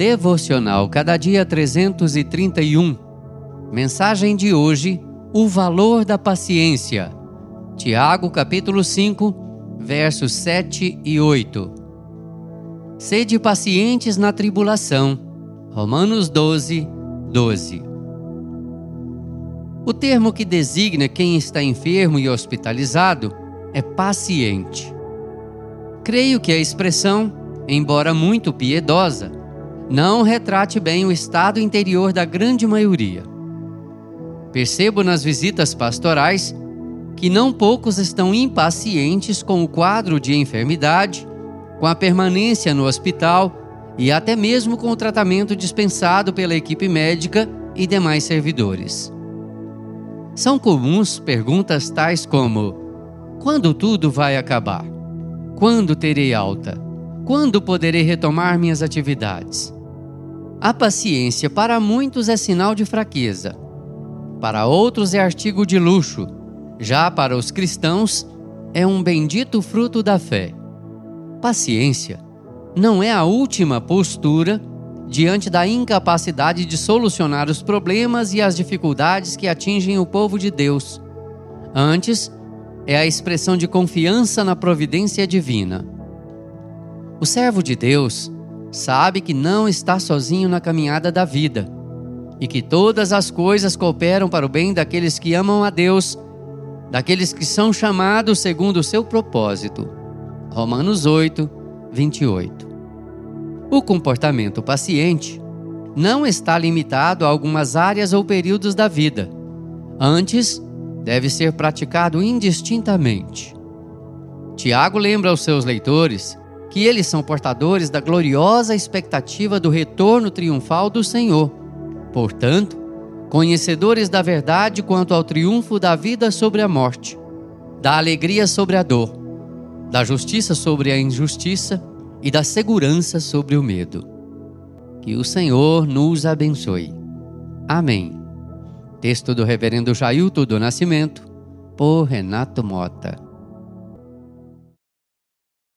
Devocional Cada Dia 331. Mensagem de hoje: O valor da paciência. Tiago, capítulo 5, versos 7 e 8. Sede pacientes na tribulação. Romanos 12, 12. O termo que designa quem está enfermo e hospitalizado é paciente. Creio que a expressão, embora muito piedosa, não retrate bem o estado interior da grande maioria. Percebo nas visitas pastorais que não poucos estão impacientes com o quadro de enfermidade, com a permanência no hospital e até mesmo com o tratamento dispensado pela equipe médica e demais servidores. São comuns perguntas tais como: quando tudo vai acabar? Quando terei alta? Quando poderei retomar minhas atividades? A paciência para muitos é sinal de fraqueza, para outros é artigo de luxo, já para os cristãos é um bendito fruto da fé. Paciência não é a última postura diante da incapacidade de solucionar os problemas e as dificuldades que atingem o povo de Deus. Antes, é a expressão de confiança na providência divina. O servo de Deus sabe que não está sozinho na caminhada da vida e que todas as coisas cooperam para o bem daqueles que amam a Deus, daqueles que são chamados segundo o seu propósito. Romanos 8, 28. O comportamento paciente não está limitado a algumas áreas ou períodos da vida. Antes, deve ser praticado indistintamente. Tiago lembra aos seus leitores que eles são portadores da gloriosa expectativa do retorno triunfal do Senhor. Portanto, conhecedores da verdade quanto ao triunfo da vida sobre a morte, da alegria sobre a dor, da justiça sobre a injustiça e da segurança sobre o medo. Que o Senhor nos abençoe. Amém. Texto do Reverendo Jailton do Nascimento, por Renato Mota.